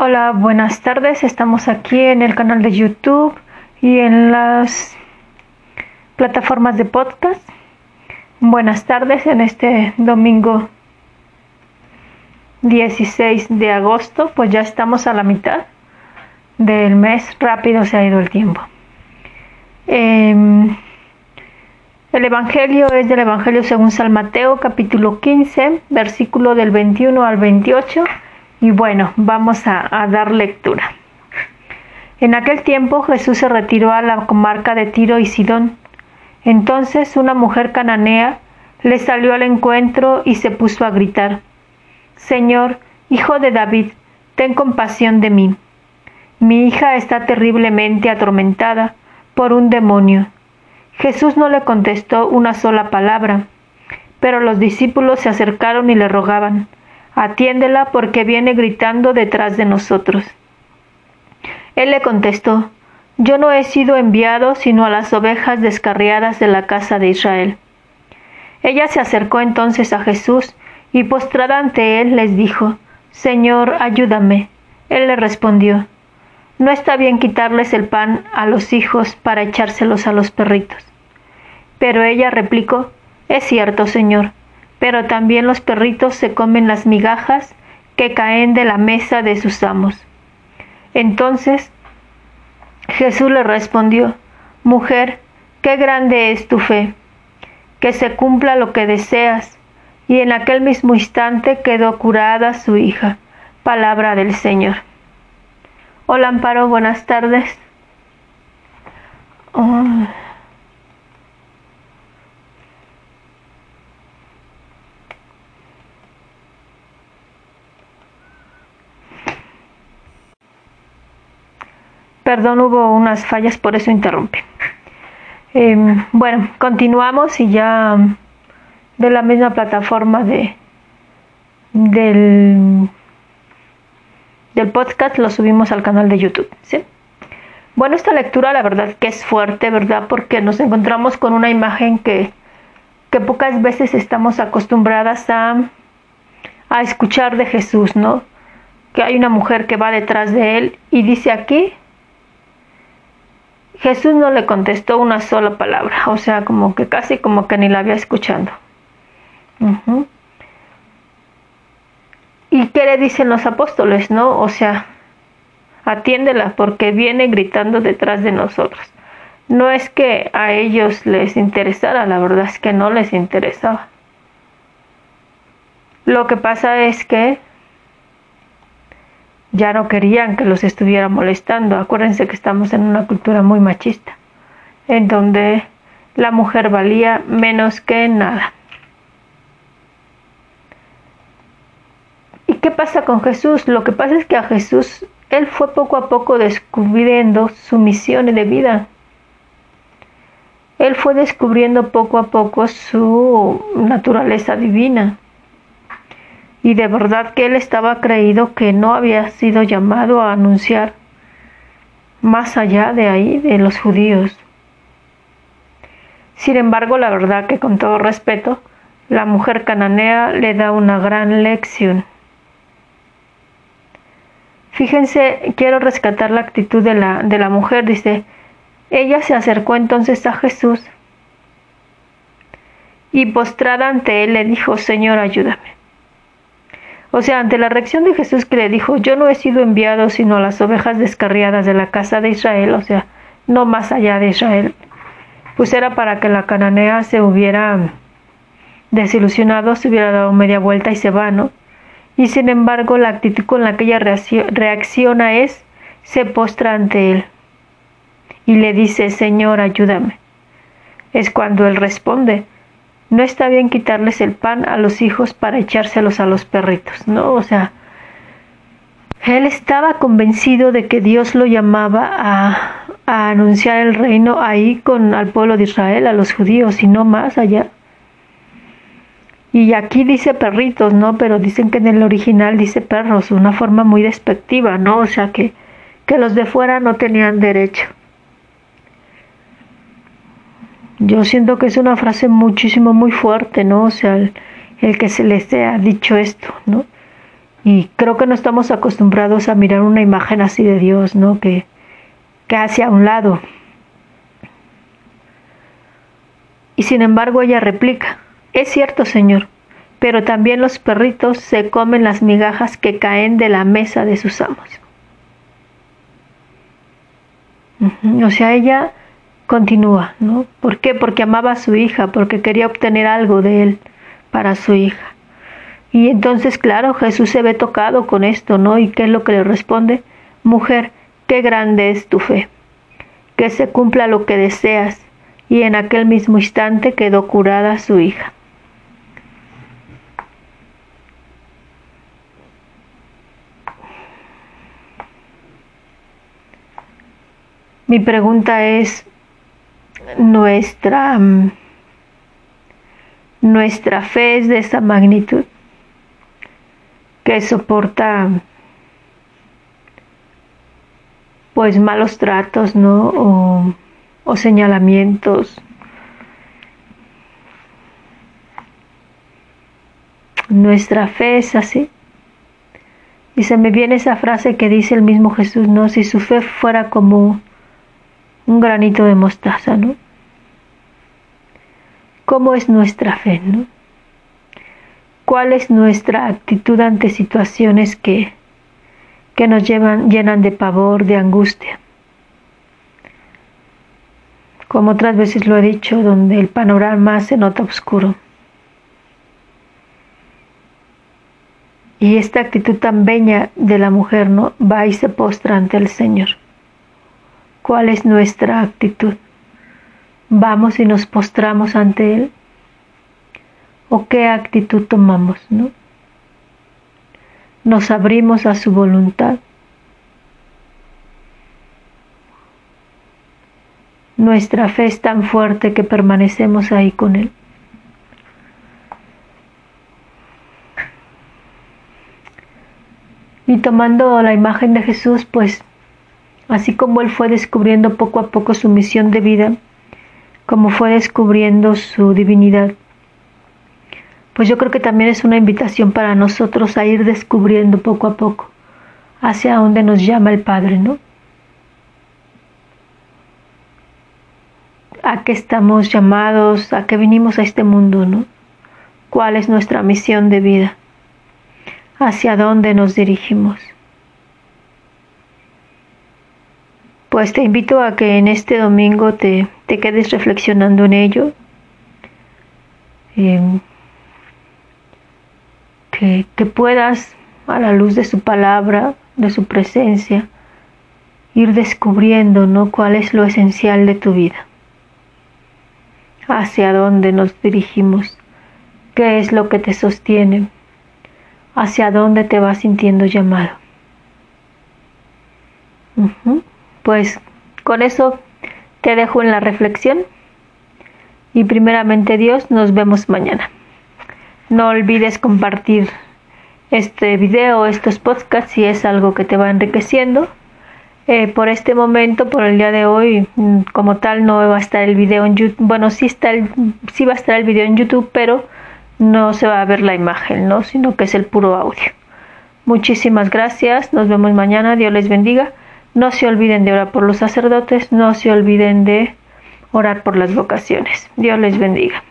Hola, buenas tardes. Estamos aquí en el canal de YouTube y en las plataformas de podcast. Buenas tardes en este domingo 16 de agosto, pues ya estamos a la mitad del mes. Rápido se ha ido el tiempo. Eh, el Evangelio es del Evangelio según San Mateo, capítulo 15, versículo del 21 al 28 y bueno, vamos a, dar lectura. En aquel tiempo Jesús se retiró a la comarca de Tiro y Sidón. Entonces una mujer cananea le salió al encuentro y se puso a gritar, Señor, hijo de David, ten compasión de mí. Mi hija está terriblemente atormentada por un demonio. Jesús no le contestó una sola palabra, pero los discípulos se acercaron y le rogaban, Atiéndela porque viene gritando detrás de nosotros. Él le contestó, Yo no he sido enviado sino a las ovejas descarriadas de la casa de Israel. Ella se acercó entonces a Jesús y postrada ante él les dijo, Señor, ayúdame. Él le respondió, No está bien quitarles el pan a los hijos para echárselos a los perritos. Pero ella replicó, Es cierto, Señor, pero también los perritos se comen las migajas que caen de la mesa de sus amos. Entonces Jesús le respondió, Mujer, qué grande es tu fe, que se cumpla lo que deseas. Y en aquel mismo instante quedó curada su hija. Palabra del Señor. Hola Amparo, buenas tardes. Oh. Perdón, hubo unas fallas, por eso interrumpe. Em, bueno, continuamos y ya de la misma plataforma de del, del podcast lo subimos al canal de YouTube. ¿sí? Bueno, esta lectura la verdad que es fuerte, ¿verdad? Porque nos encontramos con una imagen que, que pocas veces estamos acostumbradas a, a escuchar de Jesús, ¿no? Que hay una mujer que va detrás de él y dice aquí Jesús no le contestó una sola palabra, o sea, como que casi como que ni la había escuchando. ¿Y qué le dicen los apóstoles, no? O sea, atiéndela porque viene gritando detrás de nosotros. No es que a ellos les interesara, la verdad es que no les interesaba. Lo que pasa es que ya no querían que los estuviera molestando. Acuérdense que estamos en una cultura muy machista, en donde la mujer valía menos que nada. ¿Y qué pasa con Jesús? Lo que pasa es que a Jesús, él fue poco a poco descubriendo su misión de vida. Él fue descubriendo poco a poco su naturaleza divina y de verdad que él estaba creído que no había sido llamado a anunciar más allá de ahí de los judíos. Sin embargo, la verdad que con todo respeto, la mujer cananea le da una gran lección. Fíjense, quiero rescatar la actitud de la, de la mujer. Dice, ella se acercó entonces a Jesús y postrada ante él le dijo, Señor, ayúdame. O sea, ante la reacción de Jesús que le dijo, yo no he sido enviado sino a las ovejas descarriadas de la casa de Israel, o sea, no más allá de Israel, pues era para que la cananea se hubiera desilusionado, se hubiera dado media vuelta y se va, ¿no? Y sin embargo, la actitud con la que ella reacciona es, se postra ante él y le dice, Señor, ayúdame. Es cuando él responde, no está bien quitarles el pan a los hijos para echárselos a los perritos, ¿no? O sea, él estaba convencido de que Dios lo llamaba a, a anunciar el reino ahí con al pueblo de Israel, a los judíos y no más allá. Y aquí dice perritos, ¿no? Pero dicen que en el original dice perros, una forma muy despectiva, ¿no? O sea que, que los de fuera no tenían derecho. Yo siento que es una frase muchísimo, muy fuerte, ¿no? O sea, el, que se les ha dicho esto, ¿no? Y creo que no estamos acostumbrados a mirar una imagen así de Dios, ¿no? Que, que hacia un lado. Y sin embargo ella replica, es cierto, Señor, pero también los perritos se comen las migajas que caen de la mesa de sus amos. O sea, ella continúa, ¿no? ¿Por qué? Porque amaba a su hija, porque quería obtener algo de él para su hija. Y entonces, claro, Jesús se ve tocado con esto, ¿no? ¿Y qué es lo que le responde? Mujer, qué grande es tu fe, que se cumpla lo que deseas. Y en aquel mismo instante quedó curada su hija. Mi pregunta es, ¿nuestra, nuestra fe es de esa magnitud que soporta pues malos tratos, ¿no? O, o señalamientos. Nuestra fe es así. Y se me viene esa frase que dice el mismo Jesús, ¿no? Si su fe fuera como un granito de mostaza, ¿no? ¿Cómo es nuestra fe, no? ¿Cuál es nuestra actitud ante situaciones que, que nos llevan, llenan de pavor, de angustia? Como otras veces lo he dicho, donde el panorama se nota oscuro. Y esta actitud tan bella de la mujer no va y se postra ante el Señor cuál es nuestra actitud. ¿Vamos y nos postramos ante Él? ¿O qué actitud tomamos? ¿no? ¿Nos abrimos a su voluntad? Nuestra fe es tan fuerte que permanecemos ahí con Él. Y tomando la imagen de Jesús, pues así como él fue descubriendo poco a poco su misión de vida, como fue descubriendo su divinidad. Pues yo creo que también es una invitación para nosotros a ir descubriendo poco a poco hacia dónde nos llama el Padre, ¿no? ¿A qué estamos llamados? ¿A qué vinimos a este mundo, ¿no? ¿Cuál es nuestra misión de vida? ¿Hacia dónde nos dirigimos? Pues te invito a que en este domingo te, quedes reflexionando en ello. Que, que puedas, a la luz de su palabra, de su presencia, ir descubriendo ¿no? cuál es lo esencial de tu vida, hacia dónde nos dirigimos, qué es lo que te sostiene, hacia dónde te vas sintiendo llamado pues con eso te dejo en la reflexión y primeramente Dios nos vemos mañana. No olvides compartir este video, estos podcasts si es algo que te va enriqueciendo. Eh, por este momento, por el día de hoy, como tal, no va a estar el video en YouTube. Bueno, sí, está el, sí va a estar el video en YouTube, pero no se va a ver la imagen, ¿no? Sino que es el puro audio. Muchísimas gracias. Nos vemos mañana. Dios les bendiga. No se olviden de orar por los sacerdotes, no se olviden de orar por las vocaciones. Dios les bendiga.